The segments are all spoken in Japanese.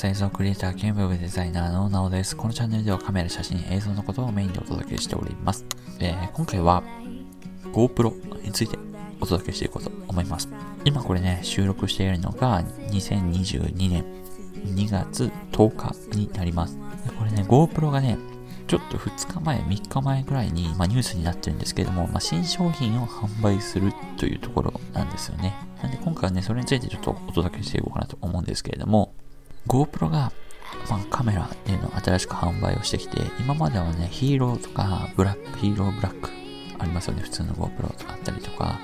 ます。映像クリエイター兼ウェブデザイナーのなおです。このチャンネルではカメラ、写真、映像のことをメインでお届けしております。えー、今回は GoPro についてお届けしていこうと思います。今これね、収録しているのが2022年2月10日になります。これね、GoPro がね、ちょっと2日前、3日前ぐらいに、まあ、ニュースになってるんですけれども、まあ、新商品を販売するというところなんですよね。なんで今回はね、それについてちょっとお届けしていこうかなと思うんですけれども、GoPro が、まあ、カメラっていうのを新しく販売をしてきて、今まではね、ヒーローとか、ブラック、ヒーローブラックありますよね、普通の GoPro とかあったりとか、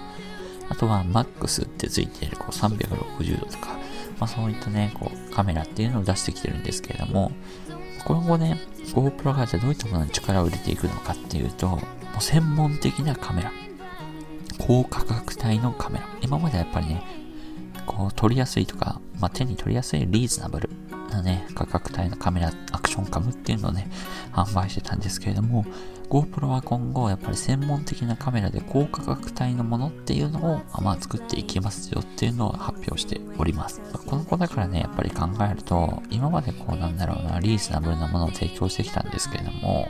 あとは MAX ってついているこう360度とか、まあそういったね、こうカメラっていうのを出してきてるんですけれども、今後ね、GoPro がじゃどういったものに力を入れていくのかっていうと、もう専門的なカメラ。高価格帯のカメラ。今まではやっぱりね、こう撮りやすいとか、まあ、手に取りやすいリーズナブルなね、価格帯のカメラ、アクションカムっていうのをね、販売してたんですけれども、GoPro は今後、やっぱり専門的なカメラで高価格帯のものっていうのを、まあ、作っていきますよっていうのを発表しております。この子だからね、やっぱり考えると、今までこうなんだろうな、リーズナブルなものを提供してきたんですけれども、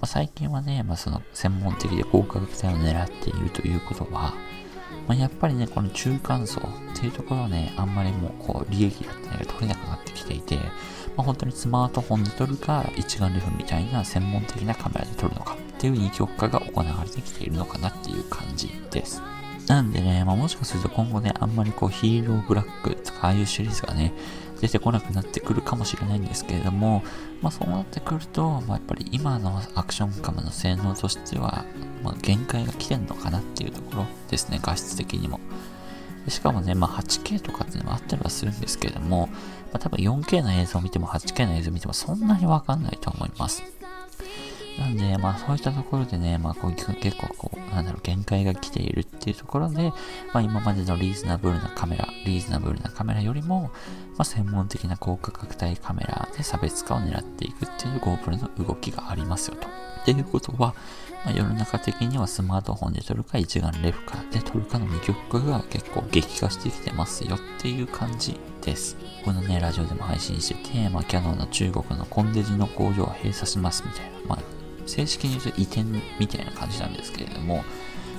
まあ、最近はね、まあ、その専門的で高価格帯を狙っているということは、まあ、やっぱりね、この中間層っていうところはね、あんまりもうこう利益だったりが取れなくなってきていて、まあ、本当にスマートフォンで撮るか、一眼レフみたいな専門的なカメラで撮るのかっていう二極化が行われてきているのかなっていう感じです。なんでね、まあ、もしかすると今後ね、あんまりこうヒーローブラックとかああいうシリーズがね、出てこなくなってくるかもしれないんですけれども、まあそうなってくると、まあやっぱり今のアクションカムの性能としては、まあ限界が来てんのかなっていうところですね、画質的にも。しかもね、まあ 8K とかっていうのもあったりはするんですけれども、まあ多分 4K の映像を見ても 8K の映像を見てもそんなにわかんないと思います。なんで、まあそういったところでね、まあこう結構こう、なんだろう、限界が来ているっていうところで、まあ今までのリーズナブルなカメラ、リーズナブルなカメラよりも、まあ専門的な高価格帯カメラで差別化を狙っていくっていう GoPro の動きがありますよと。っていうことは、まあ、世の中的にはスマートフォンで撮るか一眼レフかで撮るかの二極化が結構激化してきてますよっていう感じです。このね、ラジオでも配信してて、まあ、キャノンの中国のコンデジの工場を閉鎖しますみたいな、まあ、正式に言うと移転みたいな感じなんですけれども、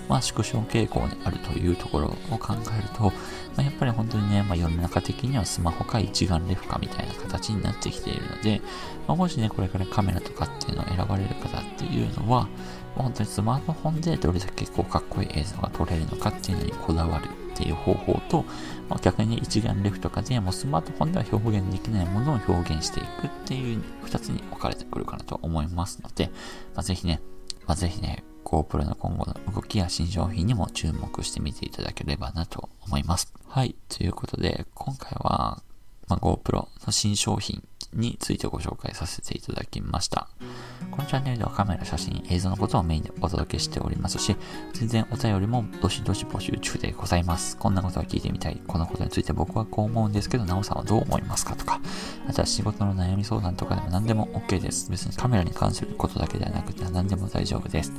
まあ、縮小傾向にあるというところを考えると、まあ、やっぱり本当にね、まあ、世の中的にはスマホか一眼レフかみたいな形になってきているので、まあ、もしね、これからカメラとかっていうのを選ばれる方っていうのは、本当にスマートフォンでどれだけこうかっこいい映像が撮れるのかっていうのにこだわるっていう方法と、まあ、逆に一眼レフとかでもスマートフォンでは表現できないものを表現していくっていう二つに分かれてくるかなと思いますので、まあ、ぜひね、まあ、ぜひね、GoPro の今後の動きや新商品にも注目してみていただければなと思います。はい。ということで、今回は、まあ、GoPro の新商品についてご紹介させていただきました。このチャンネルではカメラ、写真、映像のことをメインでお届けしておりますし、全然お便りもどしどし募集中でございます。こんなことを聞いてみたい。このことについて僕はこう思うんですけど、なおさんはどう思いますかとか、あとは仕事の悩み相談とかでも何でも OK です。別にカメラに関することだけではなくて何でも大丈夫です。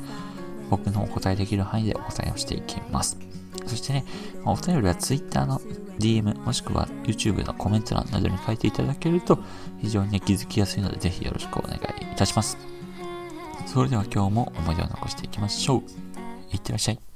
僕のお答えできる範囲でお答えをしていきます。そしてね、お便りは Twitter の DM もしくは YouTube のコメント欄などに書いていただけると非常に気づきやすいのでぜひよろしくお願いいたします。それでは今日も思い出を残していきましょう。いってらっしゃい。